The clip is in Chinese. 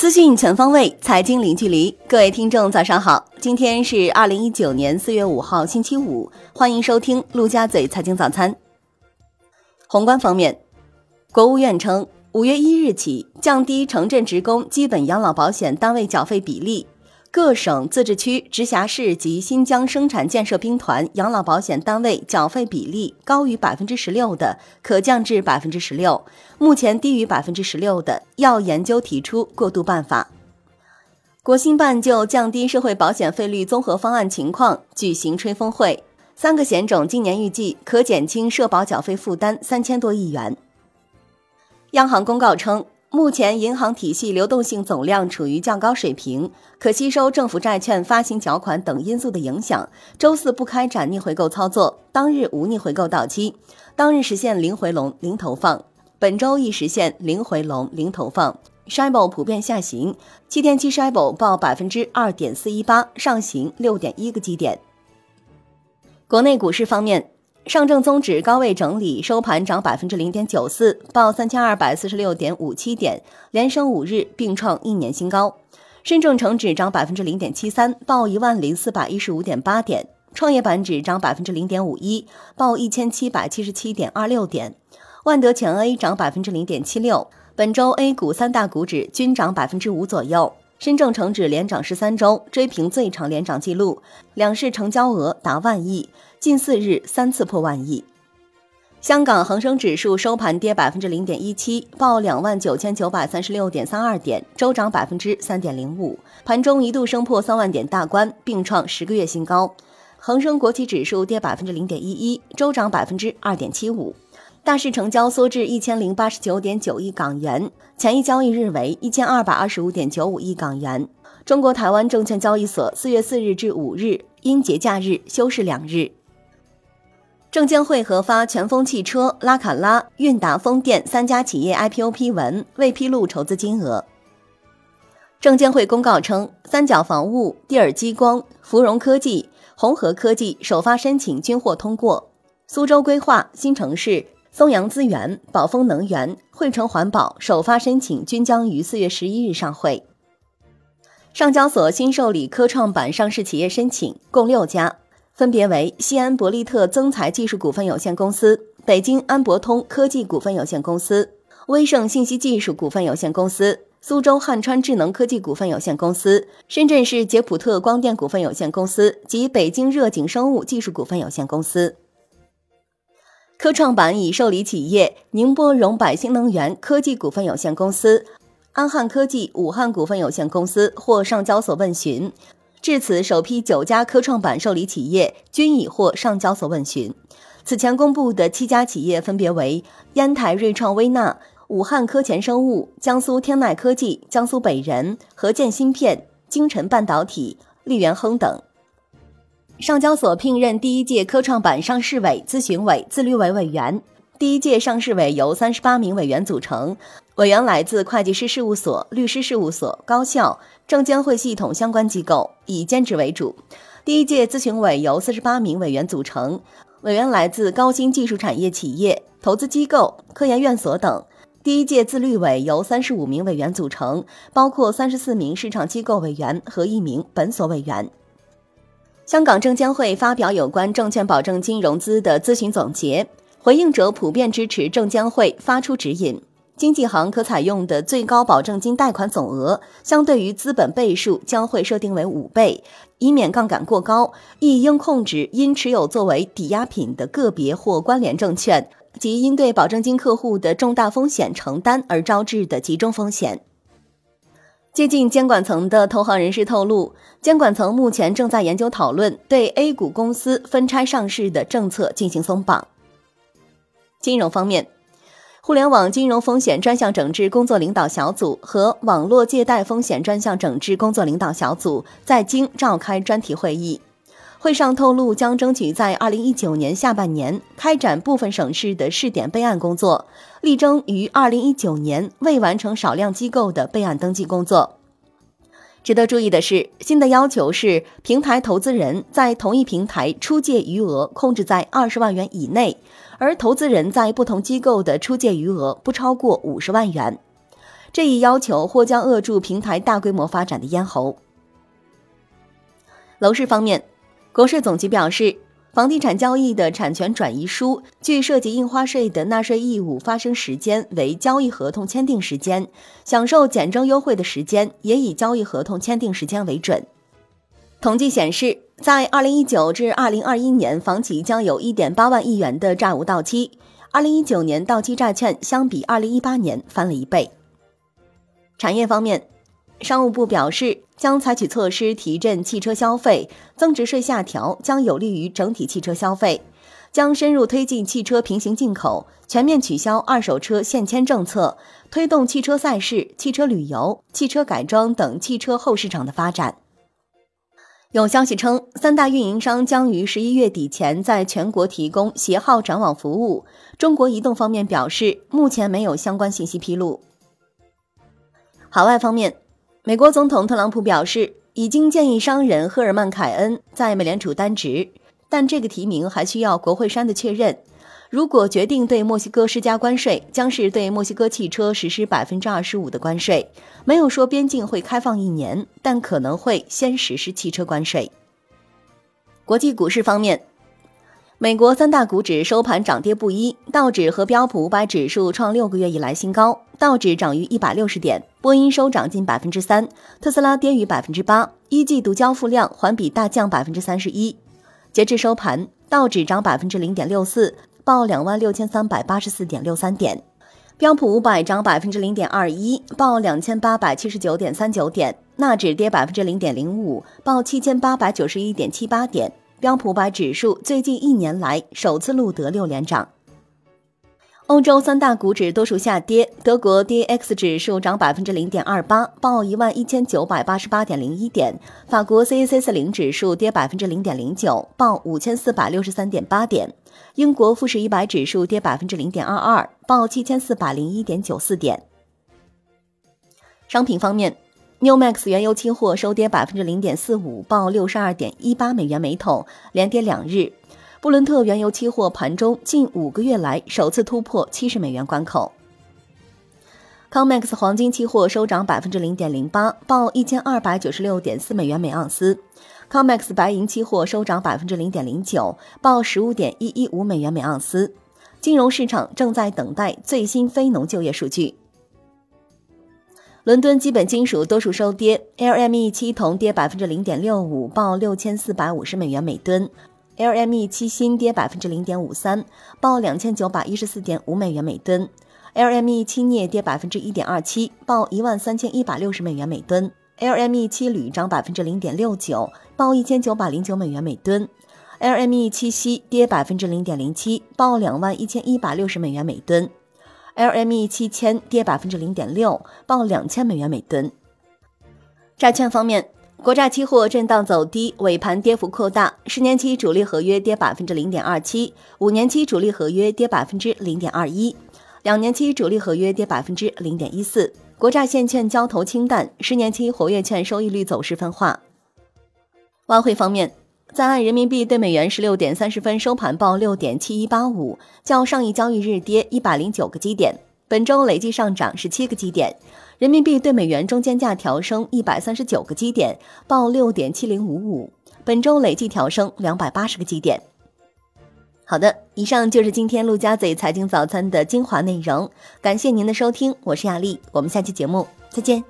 资讯全方位，财经零距离。各位听众，早上好！今天是二零一九年四月五号，星期五。欢迎收听陆家嘴财经早餐。宏观方面，国务院称，五月一日起降低城镇职工基本养老保险单位缴费比例。各省、自治区、直辖市及新疆生产建设兵团养老保险单位缴费比例高于百分之十六的，可降至百分之十六；目前低于百分之十六的，要研究提出过渡办法。国新办就降低社会保险费率综合方案情况举行吹风会，三个险种今年预计可减轻社保缴费负担三千多亿元。央行公告称。目前银行体系流动性总量处于较高水平，可吸收政府债券发行缴款等因素的影响，周四不开展逆回购操作，当日无逆回购到期，当日实现零回笼、零投放。本周亦实现零回笼、零投放。s h i b o 普遍下行，七天期 s h i b o 报百分之二点四一八，上行六点一个基点。国内股市方面。上证综指高位整理，收盘涨百分之零点九四，报三千二百四十六点五七点，连升五日，并创一年新高。深证成指涨百分之零点七三，报一万零四百一十五点八点。创业板指涨百分之零点五一，报一千七百七十七点二六点。万德全 A 涨百分之零点七六。本周 A 股三大股指均涨百分之五左右。深证成指连涨十三周，追平最长连涨记录。两市成交额达万亿。近四日三次破万亿。香港恒生指数收盘跌百分之零点一七，报两万九千九百三十六点三二点，周涨百分之三点零五。盘中一度升破三万点大关，并创十个月新高。恒生国企指数跌百分之零点一一，周涨百分之二点七五。大市成交缩至一千零八十九点九亿港元，前一交易日为一千二百二十五点九五亿港元。中国台湾证券交易所四月四日至五日因节假日休市两日。证监会核发全风汽车、拉卡拉、韵达风电三家企业 IPO 批文，未披露筹资金额。证监会公告称，三角防务、蒂尔激光、芙蓉科技、红河科技首发申请均获通过。苏州规划、新城市、松阳资源、宝丰能源、汇成环保首发申请均将于四月十一日上会。上交所新受理科创板上市企业申请共六家。分别为西安博利特增材技术股份有限公司、北京安博通科技股份有限公司、威盛信息技术股份有限公司、苏州汉川智能科技股份有限公司、深圳市捷普特光电股份有限公司及北京热景生物技术股份有限公司。科创板已受理企业宁波荣百新能源科技股份有限公司、安汉科技武汉股份有限公司或上交所问询。至此，首批九家科创板受理企业均已获上交所问询。此前公布的七家企业分别为烟台瑞创微纳、武汉科前生物、江苏天籁科技、江苏北人、合建芯片、京晨半导体、力元亨等。上交所聘任第一届科创板上市委、咨询委、自律委委员。第一届上市委由三十八名委员组成，委员来自会计师事务所、律师事务所、高校、证监会系统相关机构，以兼职为主。第一届咨询委由四十八名委员组成，委员来自高新技术产业企业、投资机构、科研院所等。第一届自律委由三十五名委员组成，包括三十四名市场机构委员和一名本所委员。香港证监会发表有关证券保证金融资的咨询总结。回应者普遍支持证监会发出指引，经纪行可采用的最高保证金贷款总额，相对于资本倍数将会设定为五倍，以免杠杆过高，亦应控制因持有作为抵押品的个别或关联证券及因对保证金客户的重大风险承担而招致的集中风险。接近监管层的投行人士透露，监管层目前正在研究讨论对 A 股公司分拆上市的政策进行松绑。金融方面，互联网金融风险专项整治工作领导小组和网络借贷风险专项整治工作领导小组在京召开专题会议。会上透露，将争取在二零一九年下半年开展部分省市的试点备案工作，力争于二零一九年未完成少量机构的备案登记工作。值得注意的是，新的要求是平台投资人在同一平台出借余额控制在二十万元以内。而投资人在不同机构的出借余额不超过五十万元。这一要求或将扼住平台大规模发展的咽喉。楼市方面，国税总局表示，房地产交易的产权转移书据涉及印花税的纳税义务发生时间为交易合同签订时间，享受减征优惠的时间也以交易合同签订时间为准。统计显示，在二零一九至二零二一年，房企将有一点八万亿元的债务到期。二零一九年到期债券相比二零一八年翻了一倍。产业方面，商务部表示将采取措施提振汽车消费，增值税下调将有利于整体汽车消费，将深入推进汽车平行进口，全面取消二手车限迁政策，推动汽车赛事、汽车旅游、汽车改装等汽车后市场的发展。有消息称，三大运营商将于十一月底前在全国提供携号转网服务。中国移动方面表示，目前没有相关信息披露。海外方面，美国总统特朗普表示，已经建议商人赫尔曼·凯恩在美联储担职，但这个提名还需要国会山的确认。如果决定对墨西哥施加关税，将是对墨西哥汽车实施百分之二十五的关税。没有说边境会开放一年，但可能会先实施汽车关税。国际股市方面，美国三大股指收盘涨跌不一，道指和标普五百指数创六个月以来新高，道指涨逾一百六十点，波音收涨近百分之三，特斯拉跌逾百分之八，一季度交付量环比大降百分之三十一。截至收盘，道指涨百分之零点六四。报两万六千三百八十四点六三点，标普五百涨百分之零点二一，报两千八百七十九点三九点，纳指跌百分之零点零五，报七千八百九十一点七八点，标普百指数最近一年来首次录得六连涨。欧洲三大股指多数下跌，德国 D X 指数涨百分之零点二八，报一万一千九百八十八点零一点；法国 C A C 四零指数跌百分之零点零九，报五千四百六十三点八点；英国富时一百指数跌百分之零点二二，报七千四百零一点九四点。商品方面，New Max 原油期货收跌百分之零点四五，报六十二点一八美元每桶，连跌两日。布伦特原油期货盘中近五个月来首次突破七十美元关口。COMEX 黄金期货收涨百分之零点零八，报一千二百九十六点四美元每盎司。COMEX 白银期货收涨百分之零点零九，报十五点一一五美元每盎司。金融市场正在等待最新非农就业数据。伦敦基本金属多数收跌，LME 七铜跌百分之零点六五，报六千四百五十美元每吨。LME 七锌跌百分之零点五三，报两千九百一十四点五美元每吨。；LME 七镍跌百分之一点二七，报一万三千一百六十美元每吨。；LME 七铝涨百分之零点六九，报一千九百零九美元每吨。；LME 七锡跌百分之零点零七，报两万一千一百六十美元每吨。；LME 七千跌百分之零点六，报两千美元每吨。债券方面。国债期货震荡走低，尾盘跌幅扩大。十年期主力合约跌百分之零点二七，五年期主力合约跌百分之零点二一，两年期主力合约跌百分之零点一四。国债现券交投清淡，十年期活跃券收益率走势分化。外汇方面，在岸人民币对美元十六点三十分收盘报六点七一八五，较上一交易日跌一百零九个基点。本周累计上涨十七个基点，人民币对美元中间价调升一百三十九个基点，报六点七零五五。本周累计调升两百八十个基点。好的，以上就是今天陆家嘴财经早餐的精华内容，感谢您的收听，我是亚丽，我们下期节目再见。